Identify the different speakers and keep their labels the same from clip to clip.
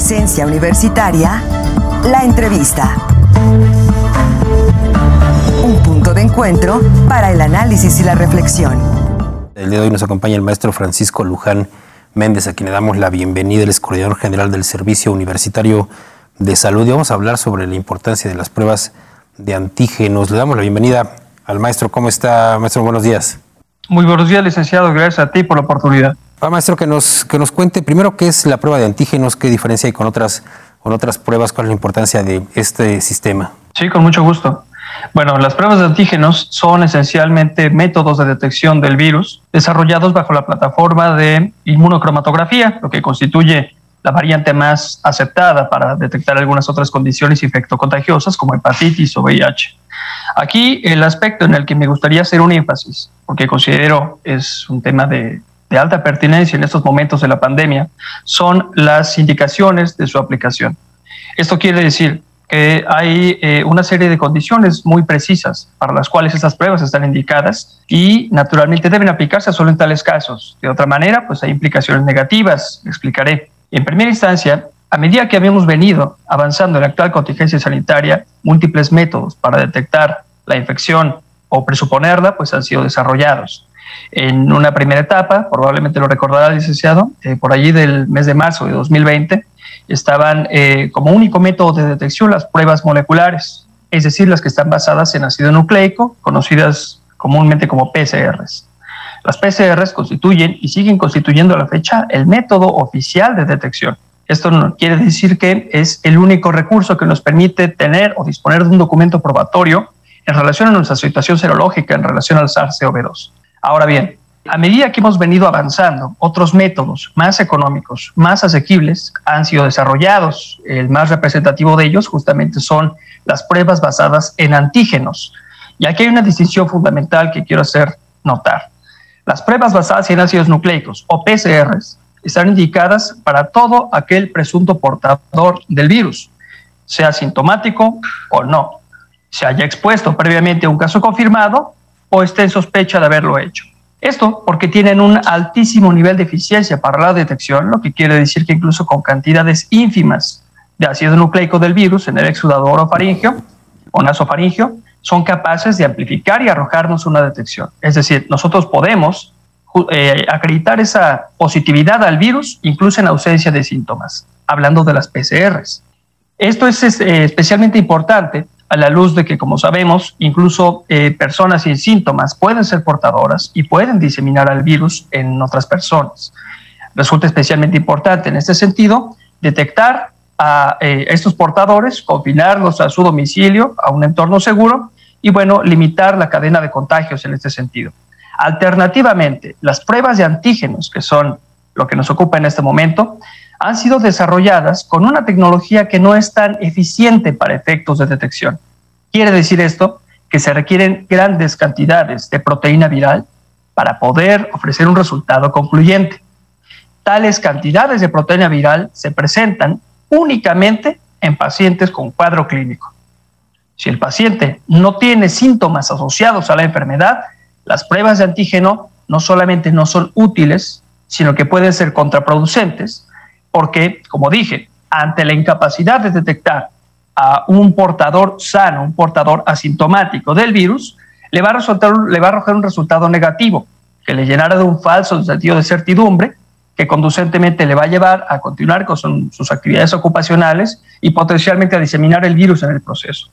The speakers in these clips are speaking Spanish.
Speaker 1: Presencia Universitaria, la entrevista. Un punto de encuentro para el análisis y la reflexión.
Speaker 2: El día de hoy nos acompaña el maestro Francisco Luján Méndez, a quien le damos la bienvenida, el es coordinador general del Servicio Universitario de Salud. Y vamos a hablar sobre la importancia de las pruebas de antígenos. Le damos la bienvenida al maestro. ¿Cómo está, maestro? Buenos días.
Speaker 3: Muy buenos días, licenciado. Gracias a ti por la oportunidad.
Speaker 2: Ah, maestro, que nos, que nos cuente primero qué es la prueba de antígenos, qué diferencia hay con otras, con otras pruebas, cuál es la importancia de este sistema.
Speaker 3: Sí, con mucho gusto. Bueno, las pruebas de antígenos son esencialmente métodos de detección del virus desarrollados bajo la plataforma de inmunocromatografía, lo que constituye la variante más aceptada para detectar algunas otras condiciones infectocontagiosas como hepatitis o VIH. Aquí el aspecto en el que me gustaría hacer un énfasis, porque considero es un tema de de alta pertinencia en estos momentos de la pandemia son las indicaciones de su aplicación. Esto quiere decir que hay eh, una serie de condiciones muy precisas para las cuales estas pruebas están indicadas y naturalmente deben aplicarse solo en tales casos. De otra manera, pues hay implicaciones negativas, explicaré. En primera instancia, a medida que habíamos venido avanzando en la actual contingencia sanitaria, múltiples métodos para detectar la infección o presuponerla pues han sido desarrollados. En una primera etapa, probablemente lo recordará licenciado, eh, por allí del mes de marzo de 2020, estaban eh, como único método de detección las pruebas moleculares, es decir, las que están basadas en ácido nucleico, conocidas comúnmente como PCRs. Las PCRs constituyen y siguen constituyendo a la fecha el método oficial de detección. Esto no quiere decir que es el único recurso que nos permite tener o disponer de un documento probatorio en relación a nuestra situación serológica en relación al SARS-CoV-2. Ahora bien, a medida que hemos venido avanzando, otros métodos más económicos, más asequibles, han sido desarrollados. El más representativo de ellos justamente son las pruebas basadas en antígenos. Y aquí hay una distinción fundamental que quiero hacer notar. Las pruebas basadas en ácidos nucleicos o PCRs están indicadas para todo aquel presunto portador del virus, sea sintomático o no, se haya expuesto previamente a un caso confirmado o esté en sospecha de haberlo hecho. Esto porque tienen un altísimo nivel de eficiencia para la detección, lo que quiere decir que incluso con cantidades ínfimas de ácido nucleico del virus en el exudador o faringio o nasofaringio, son capaces de amplificar y arrojarnos una detección. Es decir, nosotros podemos eh, acreditar esa positividad al virus incluso en ausencia de síntomas, hablando de las PCRs. Esto es eh, especialmente importante a la luz de que, como sabemos, incluso eh, personas sin síntomas pueden ser portadoras y pueden diseminar al virus en otras personas. Resulta especialmente importante en este sentido detectar a eh, estos portadores, confinarlos a su domicilio, a un entorno seguro y, bueno, limitar la cadena de contagios en este sentido. Alternativamente, las pruebas de antígenos, que son lo que nos ocupa en este momento, han sido desarrolladas con una tecnología que no es tan eficiente para efectos de detección. Quiere decir esto que se requieren grandes cantidades de proteína viral para poder ofrecer un resultado concluyente. Tales cantidades de proteína viral se presentan únicamente en pacientes con cuadro clínico. Si el paciente no tiene síntomas asociados a la enfermedad, las pruebas de antígeno no solamente no son útiles, sino que pueden ser contraproducentes porque, como dije, ante la incapacidad de detectar a un portador sano, un portador asintomático del virus, le va a, resultar, le va a arrojar un resultado negativo, que le llenará de un falso sentido de certidumbre, que conducentemente le va a llevar a continuar con sus actividades ocupacionales y potencialmente a diseminar el virus en el proceso.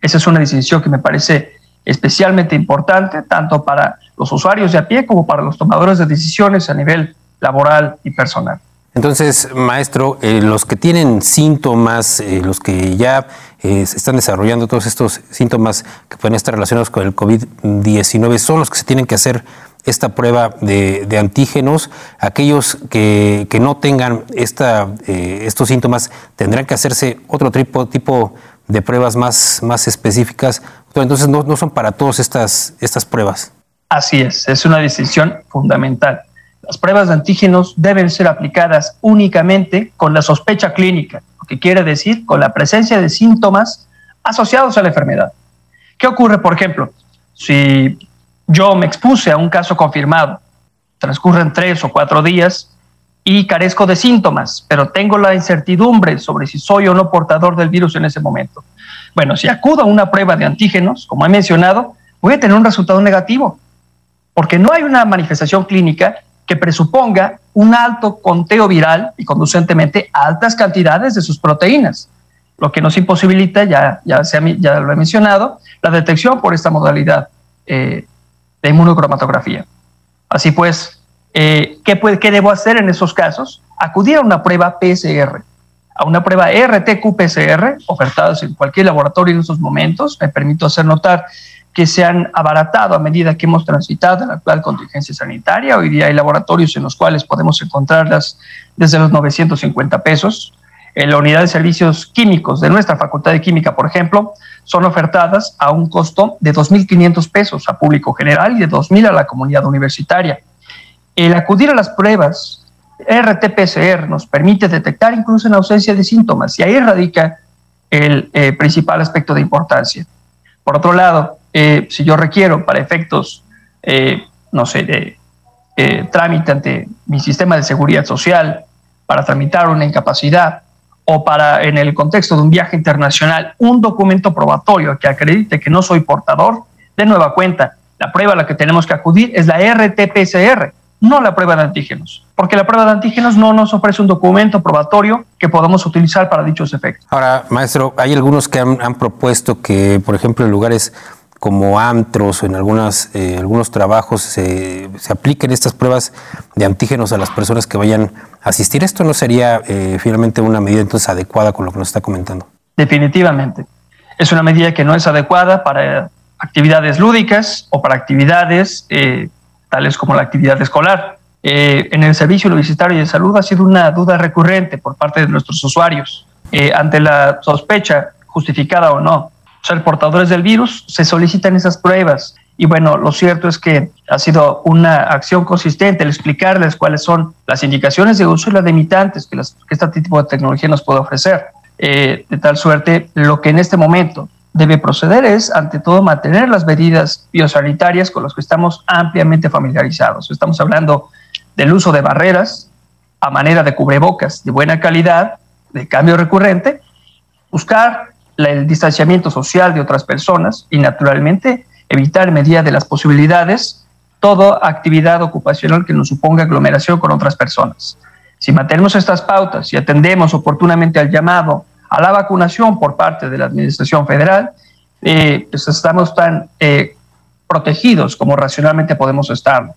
Speaker 3: Esa es una distinción que me parece especialmente importante, tanto para los usuarios de a pie como para los tomadores de decisiones a nivel laboral y personal.
Speaker 2: Entonces, maestro, eh, los que tienen síntomas, eh, los que ya eh, están desarrollando todos estos síntomas que pueden estar relacionados con el COVID-19, son los que se tienen que hacer esta prueba de, antígenos. Aquellos que, no tengan esta, estos síntomas tendrán que hacerse otro tipo, tipo de pruebas más, más específicas. Entonces, no, no son para todas estas, estas pruebas.
Speaker 3: Así es, es una decisión fundamental. Las pruebas de antígenos deben ser aplicadas únicamente con la sospecha clínica, lo que quiere decir con la presencia de síntomas asociados a la enfermedad. ¿Qué ocurre, por ejemplo, si yo me expuse a un caso confirmado, transcurren tres o cuatro días y carezco de síntomas, pero tengo la incertidumbre sobre si soy o no portador del virus en ese momento. Bueno, si acudo a una prueba de antígenos, como he mencionado, voy a tener un resultado negativo, porque no hay una manifestación clínica que presuponga un alto conteo viral y conducentemente altas cantidades de sus proteínas, lo que nos imposibilita, ya, ya, ya lo he mencionado, la detección por esta modalidad eh, de inmunocromatografía. Así pues, eh, ¿qué, ¿qué debo hacer en esos casos? Acudir a una prueba PCR, a una prueba RT-qPCR, ofertadas en cualquier laboratorio en estos momentos. Me permito hacer notar que se han abaratado a medida que hemos transitado en la actual contingencia sanitaria. Hoy día hay laboratorios en los cuales podemos encontrarlas desde los 950 pesos. En la unidad de servicios químicos de nuestra Facultad de Química, por ejemplo, son ofertadas a un costo de 2.500 pesos a público general y de 2.000 a la comunidad universitaria. El acudir a las pruebas RT-PCR nos permite detectar incluso en ausencia de síntomas y ahí radica el eh, principal aspecto de importancia. Por otro lado, eh, si yo requiero para efectos, eh, no sé, de eh, trámite ante mi sistema de seguridad social, para tramitar una incapacidad o para, en el contexto de un viaje internacional, un documento probatorio que acredite que no soy portador, de nueva cuenta, la prueba a la que tenemos que acudir es la RT-PCR, no la prueba de antígenos, porque la prueba de antígenos no nos ofrece un documento probatorio que podamos utilizar para dichos efectos.
Speaker 2: Ahora, maestro, hay algunos que han, han propuesto que, por ejemplo, en lugares como antros o en algunas, eh, algunos trabajos se, apliquen estas pruebas de antígenos a las personas que vayan a asistir. ¿Esto no sería eh, finalmente una medida entonces adecuada con lo que nos está comentando?
Speaker 3: Definitivamente. Es una medida que no es adecuada para actividades lúdicas o para actividades eh, tales como la actividad escolar. en el Servicio Universitario de Salud ha sido una duda recurrente por parte de nuestros usuarios ante la sospecha, justificada o no, ser portadores del virus, se solicitan esas pruebas. Y bueno, lo cierto es que ha sido una acción consistente el explicarles cuáles son las indicaciones de uso y las limitantes que, las, que este tipo de tecnología nos puede ofrecer. Eh, de tal suerte, lo que en este momento debe proceder es, ante todo, mantener las medidas biosanitarias con las que estamos ampliamente familiarizados. Estamos hablando del uso de barreras a manera de cubrebocas de buena calidad, de cambio recurrente, buscar el distanciamiento social de otras personas y naturalmente evitar en medida de las posibilidades toda actividad ocupacional que nos suponga aglomeración con otras personas. Si mantenemos estas pautas y atendemos oportunamente al llamado a la vacunación por parte de la Administración Federal, eh, pues estamos tan eh, protegidos como racionalmente podemos estar.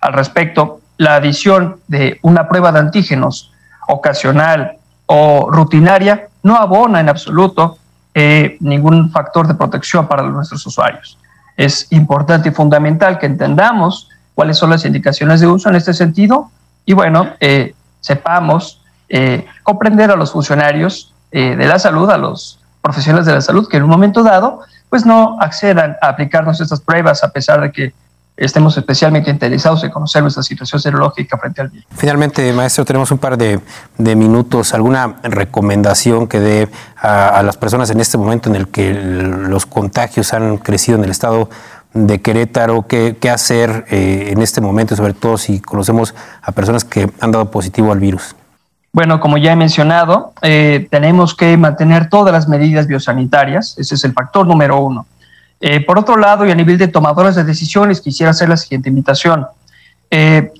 Speaker 3: Al respecto, la adición de una prueba de antígenos ocasional o rutinaria no abona en absoluto eh, ningún factor de protección para nuestros usuarios. Es importante y fundamental que entendamos cuáles son las indicaciones de uso en este sentido y bueno, eh, sepamos eh, comprender a los funcionarios de la salud, a los profesionales de la salud que en un momento dado pues no accedan a aplicarnos estas pruebas a pesar de que estemos especialmente interesados en conocer nuestra situación serológica frente al virus.
Speaker 2: Finalmente, maestro, tenemos un par de, minutos. ¿Alguna recomendación que dé a, las personas en este momento en el que los contagios han crecido en el estado de Querétaro? ¿Qué, hacer eh, en este momento, sobre todo si conocemos a personas que han dado positivo al virus?
Speaker 3: Bueno, como ya he mencionado, eh, tenemos que mantener todas las medidas biosanitarias. Ese es el factor número uno eh, por otro lado, y a nivel de tomadores de decisiones, quisiera hacer la siguiente invitación. Eh,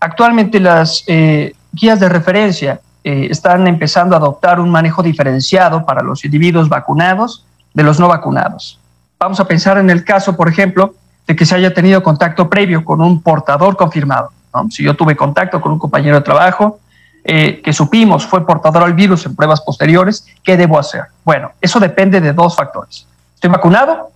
Speaker 3: actualmente las eh, guías de referencia están empezando a adoptar un manejo diferenciado para los individuos vacunados de los no vacunados. Vamos a pensar en el caso, por ejemplo, de que se haya tenido contacto previo con un portador confirmado. Si yo tuve contacto con un compañero de trabajo que supimos fue portador al virus en pruebas posteriores, ¿qué debo hacer? Bueno, eso depende de dos factores. ¿Estoy vacunado?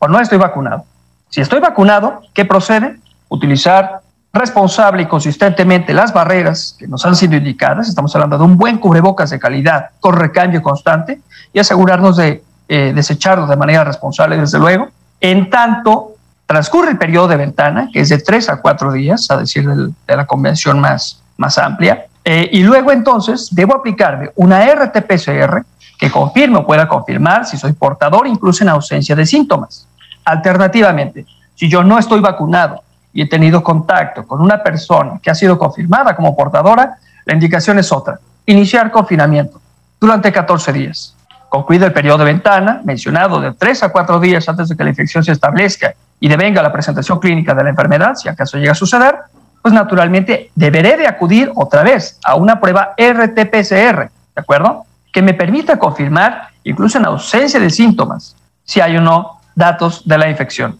Speaker 3: O no estoy vacunado. Si estoy vacunado, ¿qué procede? Utilizar responsable y consistentemente las barreras que nos han sido indicadas, estamos hablando de un buen cubrebocas de calidad con recambio constante y asegurarnos de eh, desecharlo de manera responsable, desde luego. En tanto, transcurre el periodo de ventana, que es de tres a cuatro días, a decir de la convención más, más amplia, eh, y luego entonces debo aplicarme una RT-PCR que confirme o pueda confirmar si soy portador, incluso en ausencia de síntomas. Alternativamente, si yo no estoy vacunado y he tenido contacto con una persona que ha sido confirmada como portadora, La indicación es otra, iniciar confinamiento durante 14 días. Concluido el periodo de ventana, mencionado de 3 a 4 días antes de que la infección se establezca y devenga la presentación clínica de la enfermedad, si acaso llega a suceder, pues naturalmente deberé de acudir otra vez a una prueba RT-PCR, ¿de acuerdo? Que me permita confirmar, incluso en ausencia de síntomas, si hay o no datos de la infección.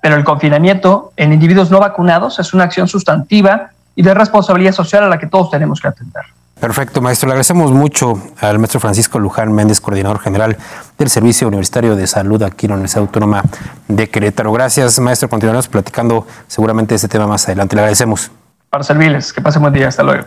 Speaker 3: Pero el confinamiento en individuos no vacunados es una acción sustantiva y de responsabilidad social a la que todos tenemos que atender.
Speaker 2: Perfecto, maestro. Le agradecemos mucho al maestro Francisco Luján Méndez, coordinador general del Servicio Universitario de Salud aquí en la Universidad Autónoma de Querétaro. Gracias, maestro. Continuaremos platicando seguramente este tema más adelante. Le agradecemos.
Speaker 3: Para servirles. Que pasen buen día. Hasta luego.